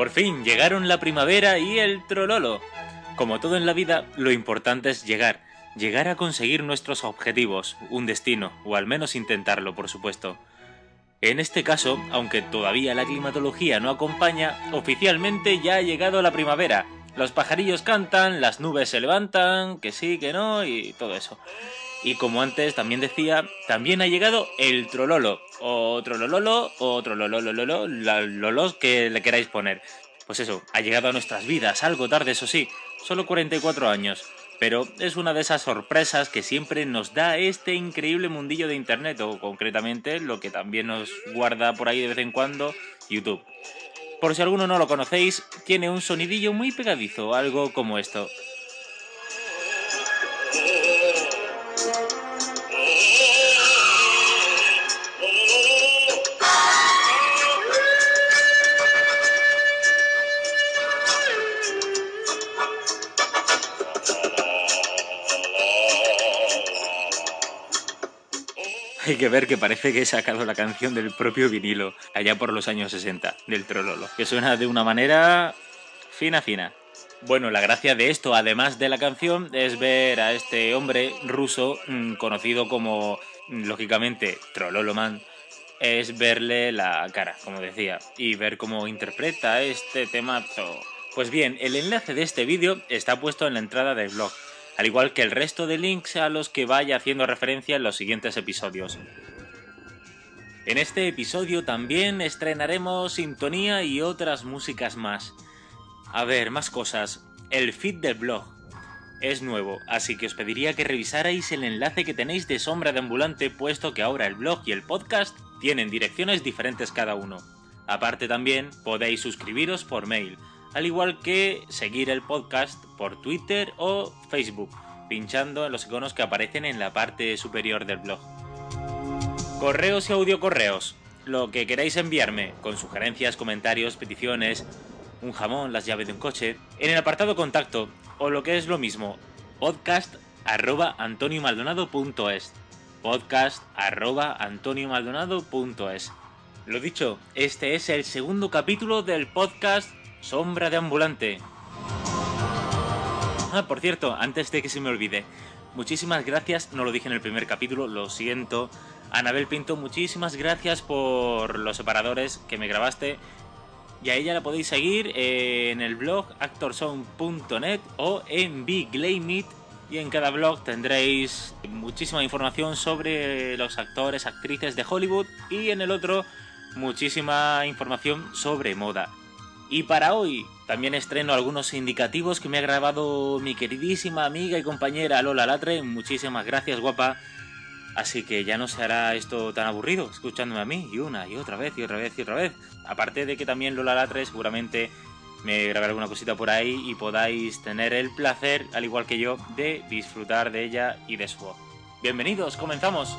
Por fin llegaron la primavera y el trololo. Como todo en la vida, lo importante es llegar, llegar a conseguir nuestros objetivos, un destino, o al menos intentarlo, por supuesto. En este caso, aunque todavía la climatología no acompaña, oficialmente ya ha llegado la primavera. Los pajarillos cantan, las nubes se levantan, que sí, que no, y todo eso. Y como antes también decía, también ha llegado el trololo, o trolololo, o trololololo, lolos que le queráis poner. Pues eso, ha llegado a nuestras vidas, algo tarde, eso sí, solo 44 años. Pero es una de esas sorpresas que siempre nos da este increíble mundillo de Internet, o concretamente lo que también nos guarda por ahí de vez en cuando, YouTube. Por si alguno no lo conocéis, tiene un sonidillo muy pegadizo, algo como esto. Hay que ver que parece que he sacado la canción del propio vinilo, allá por los años 60, del Trololo, que suena de una manera fina fina. Bueno, la gracia de esto, además de la canción, es ver a este hombre ruso, mm, conocido como, mm, lógicamente, Trololo Man, es verle la cara, como decía, y ver cómo interpreta este temazo. Pues bien, el enlace de este vídeo está puesto en la entrada del blog, al igual que el resto de links a los que vaya haciendo referencia en los siguientes episodios. En este episodio también estrenaremos Sintonía y otras músicas más. A ver, más cosas. El feed del blog es nuevo, así que os pediría que revisarais el enlace que tenéis de Sombra de Ambulante, puesto que ahora el blog y el podcast tienen direcciones diferentes cada uno. Aparte también podéis suscribiros por mail, al igual que seguir el podcast por Twitter o Facebook, pinchando en los iconos que aparecen en la parte superior del blog. Correos y audiocorreos. Lo que queráis enviarme, con sugerencias, comentarios, peticiones, un jamón, las llaves de un coche, en el apartado contacto, o lo que es lo mismo, podcast arroba antoniomaldonado.es. Podcast arroba antoniomaldonado.es. Lo dicho, este es el segundo capítulo del podcast Sombra de Ambulante. Ah, por cierto, antes de que se me olvide, muchísimas gracias, no lo dije en el primer capítulo, lo siento. Anabel Pinto, muchísimas gracias por los separadores que me grabaste. Y a ella la podéis seguir en el blog actorsound.net o en Biglameit. Y en cada blog tendréis muchísima información sobre los actores, actrices de Hollywood. Y en el otro, muchísima información sobre moda. Y para hoy también estreno algunos indicativos que me ha grabado mi queridísima amiga y compañera Lola Latre. Muchísimas gracias, guapa. Así que ya no se hará esto tan aburrido escuchándome a mí y una y otra vez y otra vez y otra vez. Aparte de que también Lola Latre seguramente me grabará alguna cosita por ahí y podáis tener el placer, al igual que yo, de disfrutar de ella y de su voz. Bienvenidos, comenzamos.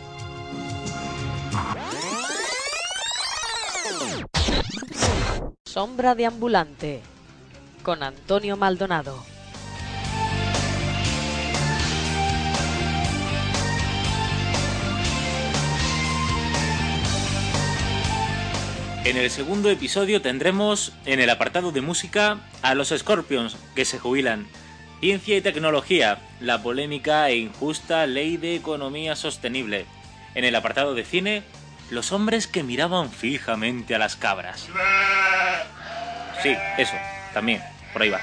Sombra de Ambulante con Antonio Maldonado. En el segundo episodio tendremos en el apartado de música a los Scorpions que se jubilan, ciencia y tecnología, la polémica e injusta ley de economía sostenible. En el apartado de cine, los hombres que miraban fijamente a las cabras. Sí, eso, también, por ahí va.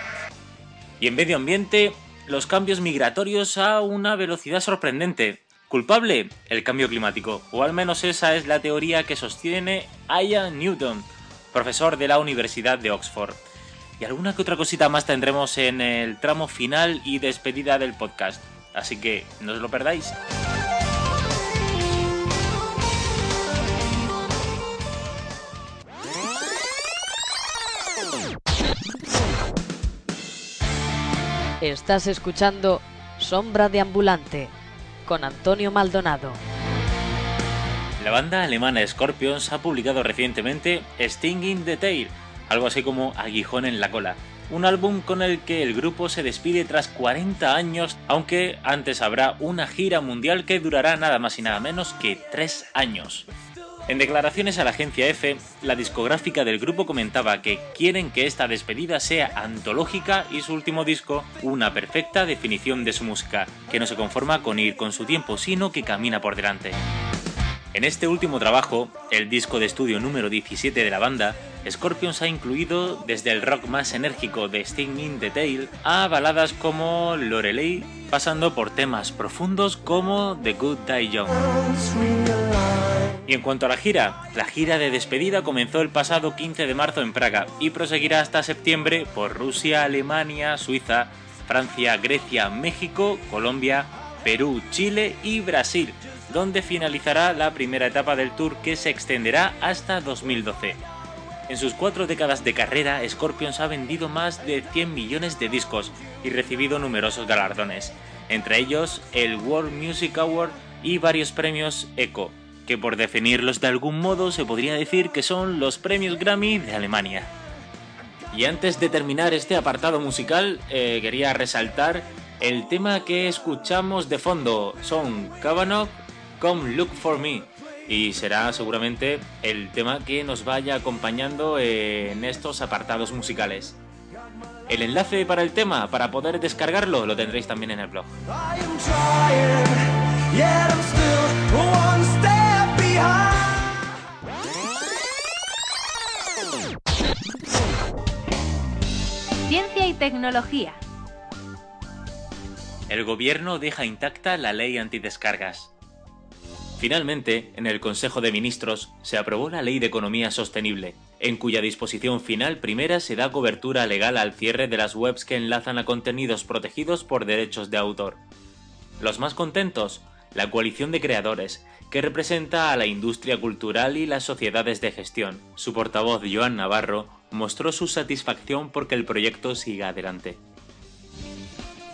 Y en medio ambiente, los cambios migratorios a una velocidad sorprendente. Culpable, el cambio climático, o al menos esa es la teoría que sostiene Ian Newton, profesor de la Universidad de Oxford. Y alguna que otra cosita más tendremos en el tramo final y despedida del podcast, así que no os lo perdáis. Estás escuchando Sombra de Ambulante con Antonio Maldonado. La banda alemana Scorpions ha publicado recientemente Stinging the Tail, algo así como Aguijón en la cola, un álbum con el que el grupo se despide tras 40 años, aunque antes habrá una gira mundial que durará nada más y nada menos que 3 años. En declaraciones a la agencia F, la discográfica del grupo comentaba que quieren que esta despedida sea antológica y su último disco una perfecta definición de su música, que no se conforma con ir con su tiempo, sino que camina por delante. En este último trabajo, el disco de estudio número 17 de la banda, Scorpions ha incluido desde el rock más enérgico de Sting in the Tail a baladas como Lorelei, pasando por temas profundos como The Good Die Young. Y en cuanto a la gira, la gira de despedida comenzó el pasado 15 de marzo en Praga y proseguirá hasta septiembre por Rusia, Alemania, Suiza, Francia, Grecia, México, Colombia, Perú, Chile y Brasil, donde finalizará la primera etapa del tour que se extenderá hasta 2012. En sus cuatro décadas de carrera, Scorpions ha vendido más de 100 millones de discos y recibido numerosos galardones, entre ellos el World Music Award y varios premios ECO, que por definirlos de algún modo se podría decir que son los premios Grammy de Alemania. Y antes de terminar este apartado musical, eh, quería resaltar el tema que escuchamos de fondo. Son Kavanaugh, Come Look For Me. Y será seguramente el tema que nos vaya acompañando en estos apartados musicales. El enlace para el tema, para poder descargarlo, lo tendréis también en el blog. Ciencia y tecnología. El gobierno deja intacta la ley antidescargas. Finalmente, en el Consejo de Ministros se aprobó la Ley de Economía Sostenible, en cuya disposición final primera se da cobertura legal al cierre de las webs que enlazan a contenidos protegidos por derechos de autor. Los más contentos, la coalición de creadores, que representa a la industria cultural y las sociedades de gestión. Su portavoz, Joan Navarro, mostró su satisfacción porque el proyecto siga adelante.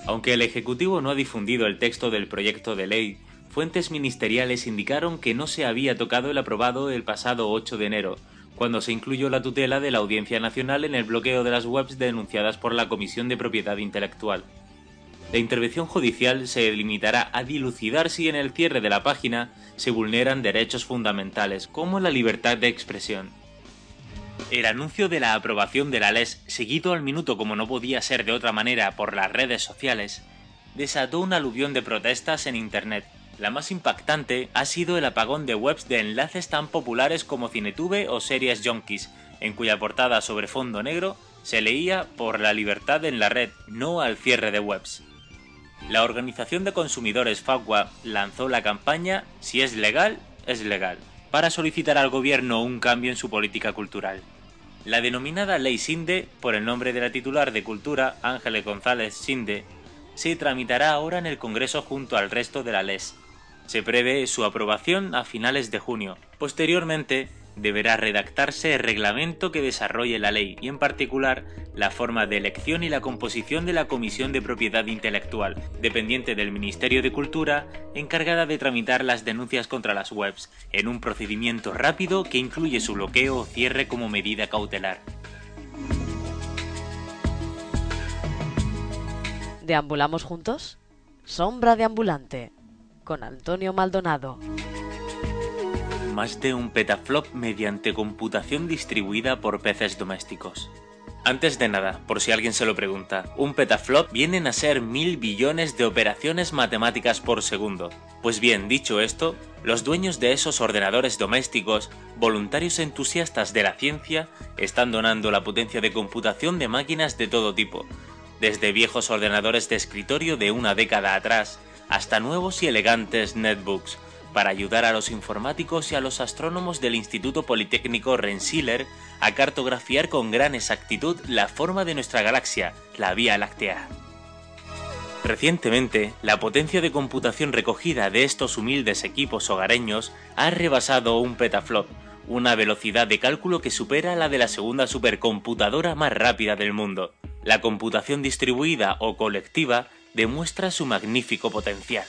Aunque el Ejecutivo no ha difundido el texto del proyecto de ley, fuentes ministeriales indicaron que no se había tocado el aprobado el pasado 8 de enero, cuando se incluyó la tutela de la Audiencia Nacional en el bloqueo de las webs denunciadas por la Comisión de Propiedad Intelectual. La intervención judicial se limitará a dilucidar si en el cierre de la página se vulneran derechos fundamentales, como la libertad de expresión. El anuncio de la aprobación de la LES, seguido al minuto como no podía ser de otra manera por las redes sociales, desató un aluvión de protestas en Internet. La más impactante ha sido el apagón de webs de enlaces tan populares como Cinetube o Series Junkies, en cuya portada sobre fondo negro se leía por la libertad en la red, no al cierre de webs. La organización de consumidores FACWA lanzó la campaña Si es legal, es legal, para solicitar al gobierno un cambio en su política cultural. La denominada Ley Sinde, por el nombre de la titular de Cultura, Ángeles González Sinde, se tramitará ahora en el Congreso junto al resto de la LES. Se prevé su aprobación a finales de junio. Posteriormente, deberá redactarse el reglamento que desarrolle la ley y en particular la forma de elección y la composición de la Comisión de Propiedad Intelectual, dependiente del Ministerio de Cultura, encargada de tramitar las denuncias contra las webs, en un procedimiento rápido que incluye su bloqueo o cierre como medida cautelar. ¿Deambulamos juntos? Sombra de ambulante con Antonio Maldonado. más de un petaflop mediante computación distribuida por peces domésticos. Antes de nada, por si alguien se lo pregunta, un petaflop vienen a ser mil billones de operaciones matemáticas por segundo. Pues bien, dicho esto, los dueños de esos ordenadores domésticos, voluntarios entusiastas de la ciencia, están donando la potencia de computación de máquinas de todo tipo, desde viejos ordenadores de escritorio de una década atrás, hasta nuevos y elegantes netbooks, para ayudar a los informáticos y a los astrónomos del Instituto Politécnico Rensselaer a cartografiar con gran exactitud la forma de nuestra galaxia, la Vía Láctea. Recientemente, la potencia de computación recogida de estos humildes equipos hogareños ha rebasado un petaflop, una velocidad de cálculo que supera la de la segunda supercomputadora más rápida del mundo. La computación distribuida o colectiva demuestra su magnífico potencial.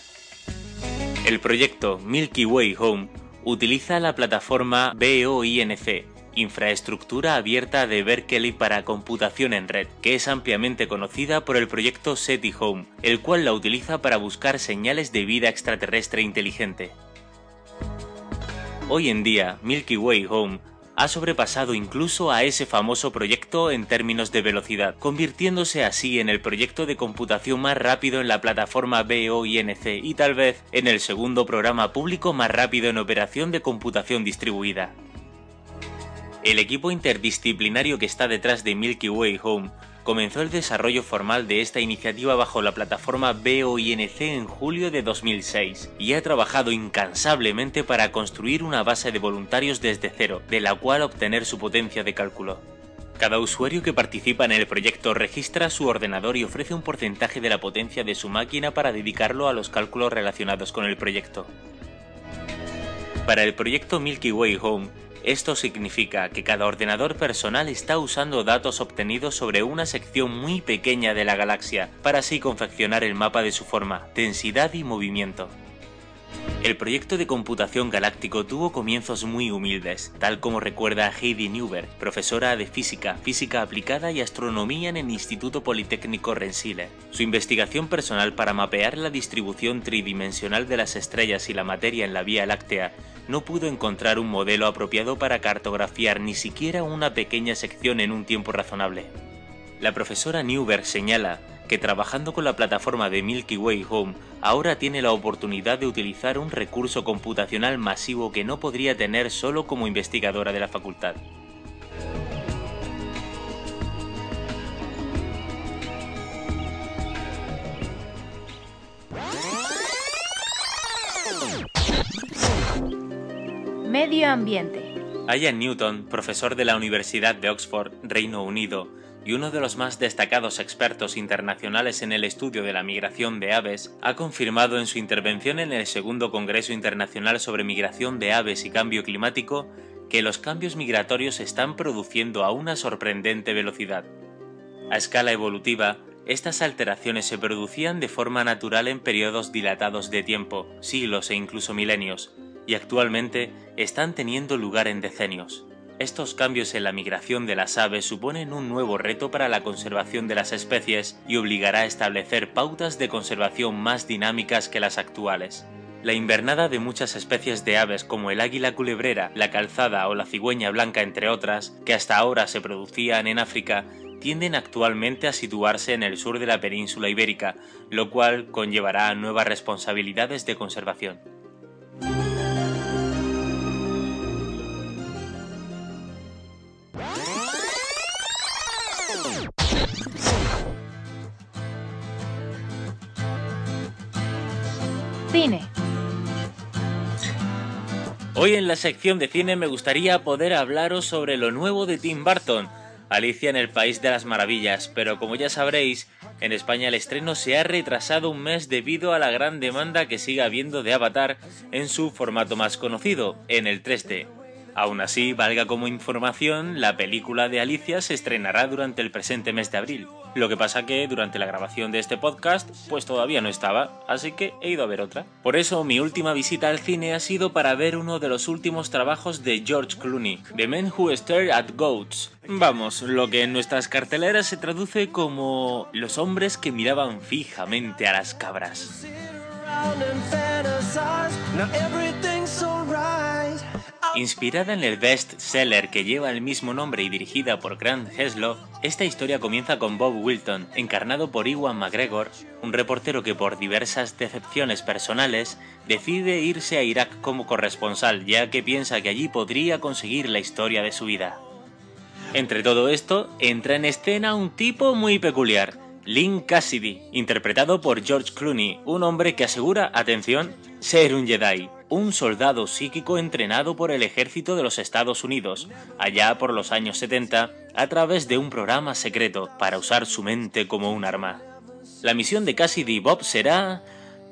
El proyecto Milky Way Home utiliza la plataforma BOINC, infraestructura abierta de Berkeley para computación en red, que es ampliamente conocida por el proyecto SETI Home, el cual la utiliza para buscar señales de vida extraterrestre inteligente. Hoy en día, Milky Way Home ha sobrepasado incluso a ese famoso proyecto en términos de velocidad, convirtiéndose así en el proyecto de computación más rápido en la plataforma BOINC y tal vez en el segundo programa público más rápido en operación de computación distribuida. El equipo interdisciplinario que está detrás de Milky Way Home comenzó el desarrollo formal de esta iniciativa bajo la plataforma BOINC en julio de 2006 y ha trabajado incansablemente para construir una base de voluntarios desde cero, de la cual obtener su potencia de cálculo. Cada usuario que participa en el proyecto registra su ordenador y ofrece un porcentaje de la potencia de su máquina para dedicarlo a los cálculos relacionados con el proyecto. Para el proyecto Milky Way Home, esto significa que cada ordenador personal está usando datos obtenidos sobre una sección muy pequeña de la galaxia para así confeccionar el mapa de su forma, densidad y movimiento. El proyecto de computación galáctico tuvo comienzos muy humildes, tal como recuerda Heidi Newberg, profesora de física, física aplicada y astronomía en el Instituto Politécnico Rensselaer. Su investigación personal para mapear la distribución tridimensional de las estrellas y la materia en la Vía Láctea no pudo encontrar un modelo apropiado para cartografiar ni siquiera una pequeña sección en un tiempo razonable. La profesora Newberg señala que trabajando con la plataforma de Milky Way Home ahora tiene la oportunidad de utilizar un recurso computacional masivo que no podría tener solo como investigadora de la facultad. Medio ambiente. Ian Newton, profesor de la Universidad de Oxford, Reino Unido, y uno de los más destacados expertos internacionales en el estudio de la migración de aves, ha confirmado en su intervención en el segundo Congreso Internacional sobre Migración de Aves y Cambio Climático que los cambios migratorios se están produciendo a una sorprendente velocidad. A escala evolutiva, estas alteraciones se producían de forma natural en periodos dilatados de tiempo, siglos e incluso milenios, y actualmente están teniendo lugar en decenios. Estos cambios en la migración de las aves suponen un nuevo reto para la conservación de las especies y obligará a establecer pautas de conservación más dinámicas que las actuales. La invernada de muchas especies de aves como el águila culebrera, la calzada o la cigüeña blanca entre otras, que hasta ahora se producían en África, tienden actualmente a situarse en el sur de la península ibérica, lo cual conllevará nuevas responsabilidades de conservación. Hoy en la sección de cine me gustaría poder hablaros sobre lo nuevo de Tim Burton, Alicia en el País de las Maravillas, pero como ya sabréis, en España el estreno se ha retrasado un mes debido a la gran demanda que sigue habiendo de Avatar en su formato más conocido, en el 3D. Aún así, valga como información, la película de Alicia se estrenará durante el presente mes de abril. Lo que pasa que durante la grabación de este podcast, pues todavía no estaba, así que he ido a ver otra. Por eso mi última visita al cine ha sido para ver uno de los últimos trabajos de George Clooney, The Men Who Stare at Goats. Vamos, lo que en nuestras carteleras se traduce como los hombres que miraban fijamente a las cabras. Inspirada en el best-seller que lleva el mismo nombre y dirigida por Grant Heslov, esta historia comienza con Bob Wilton, encarnado por Iwan McGregor, un reportero que por diversas decepciones personales decide irse a Irak como corresponsal, ya que piensa que allí podría conseguir la historia de su vida. Entre todo esto, entra en escena un tipo muy peculiar, Lynn Cassidy, interpretado por George Clooney, un hombre que asegura, atención, ser un Jedi un soldado psíquico entrenado por el ejército de los Estados Unidos, allá por los años 70, a través de un programa secreto para usar su mente como un arma. La misión de Cassidy Bob será...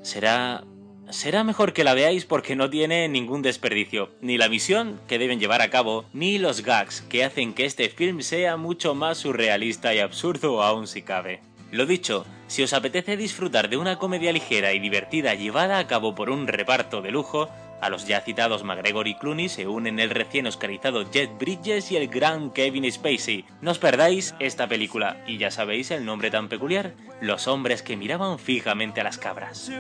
será... será mejor que la veáis porque no tiene ningún desperdicio, ni la misión que deben llevar a cabo, ni los gags que hacen que este film sea mucho más surrealista y absurdo aún si cabe. Lo dicho, si os apetece disfrutar de una comedia ligera y divertida llevada a cabo por un reparto de lujo, a los ya citados McGregor y Clooney se unen el recién oscarizado Jet Bridges y el gran Kevin Spacey. No os perdáis esta película, y ya sabéis el nombre tan peculiar, Los hombres que miraban fijamente a las cabras.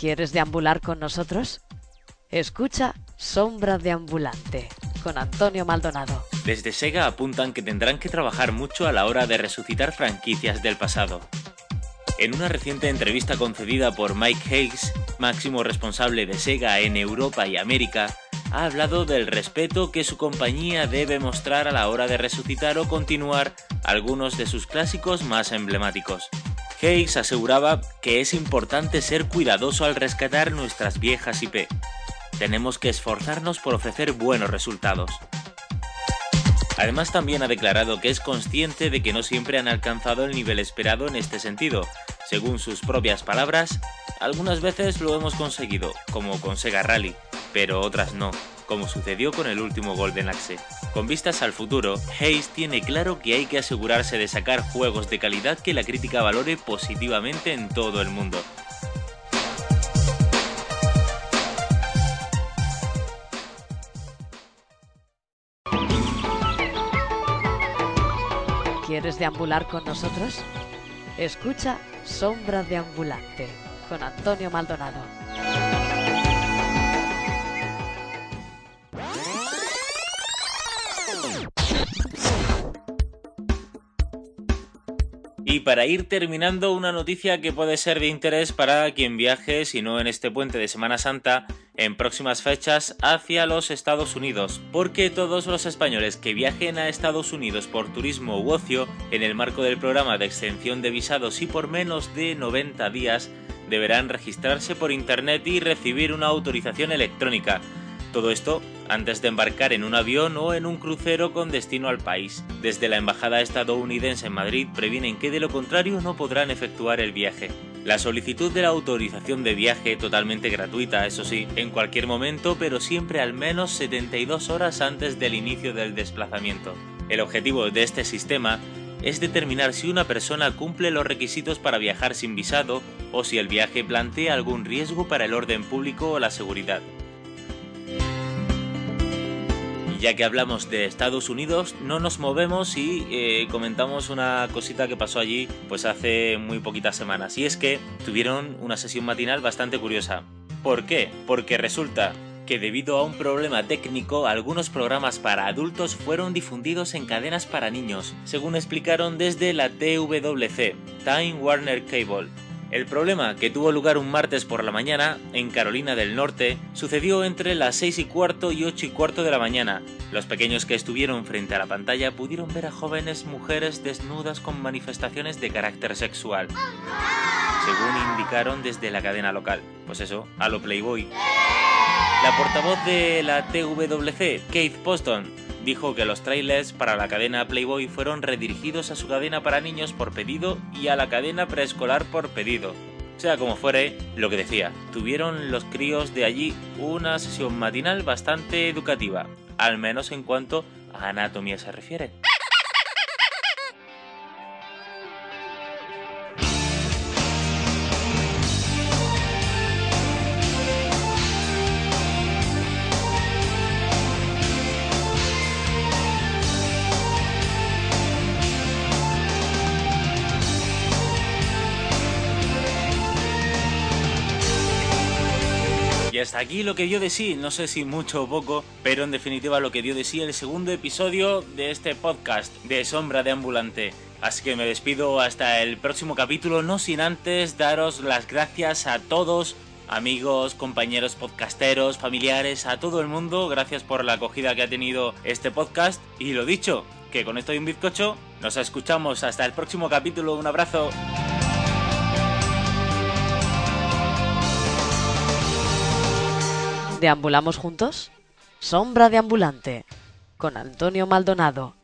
¿Quieres deambular con nosotros? Escucha Sombra de Ambulante con Antonio Maldonado. Desde Sega apuntan que tendrán que trabajar mucho a la hora de resucitar franquicias del pasado. En una reciente entrevista concedida por Mike Hayes, máximo responsable de Sega en Europa y América, ha hablado del respeto que su compañía debe mostrar a la hora de resucitar o continuar algunos de sus clásicos más emblemáticos. Hayes aseguraba que es importante ser cuidadoso al rescatar nuestras viejas IP. Tenemos que esforzarnos por ofrecer buenos resultados. Además también ha declarado que es consciente de que no siempre han alcanzado el nivel esperado en este sentido. Según sus propias palabras, algunas veces lo hemos conseguido, como con Sega Rally, pero otras no, como sucedió con el último Golden Axe. Con vistas al futuro, Hayes tiene claro que hay que asegurarse de sacar juegos de calidad que la crítica valore positivamente en todo el mundo. ¿Quieres deambular con nosotros? Escucha Sombra de Ambulante con Antonio Maldonado. Para ir terminando, una noticia que puede ser de interés para quien viaje, si no en este puente de Semana Santa, en próximas fechas hacia los Estados Unidos, porque todos los españoles que viajen a Estados Unidos por turismo u ocio, en el marco del programa de extensión de visados y por menos de 90 días, deberán registrarse por Internet y recibir una autorización electrónica. Todo esto antes de embarcar en un avión o en un crucero con destino al país. Desde la Embajada estadounidense en Madrid previenen que de lo contrario no podrán efectuar el viaje. La solicitud de la autorización de viaje, totalmente gratuita, eso sí, en cualquier momento, pero siempre al menos 72 horas antes del inicio del desplazamiento. El objetivo de este sistema es determinar si una persona cumple los requisitos para viajar sin visado o si el viaje plantea algún riesgo para el orden público o la seguridad. Ya que hablamos de Estados Unidos, no nos movemos y eh, comentamos una cosita que pasó allí pues hace muy poquitas semanas. Y es que tuvieron una sesión matinal bastante curiosa. ¿Por qué? Porque resulta que debido a un problema técnico algunos programas para adultos fueron difundidos en cadenas para niños, según explicaron desde la TWC, Time Warner Cable. El problema, que tuvo lugar un martes por la mañana, en Carolina del Norte, sucedió entre las 6 y cuarto y 8 y cuarto de la mañana. Los pequeños que estuvieron frente a la pantalla pudieron ver a jóvenes mujeres desnudas con manifestaciones de carácter sexual, según indicaron desde la cadena local. Pues eso, a lo Playboy. La portavoz de la TWC, Kate Poston, dijo que los trailers para la cadena Playboy fueron redirigidos a su cadena para niños por pedido y a la cadena preescolar por pedido. Sea como fuere, lo que decía, tuvieron los críos de allí una sesión matinal bastante educativa, al menos en cuanto a anatomía se refiere. Hasta aquí lo que dio de sí, no sé si mucho o poco, pero en definitiva lo que dio de sí el segundo episodio de este podcast de Sombra de Ambulante. Así que me despido hasta el próximo capítulo, no sin antes daros las gracias a todos, amigos, compañeros podcasteros, familiares, a todo el mundo, gracias por la acogida que ha tenido este podcast. Y lo dicho, que con esto y un bizcocho, nos escuchamos hasta el próximo capítulo, un abrazo. ¿Deambulamos juntos? Sombra de Ambulante con Antonio Maldonado.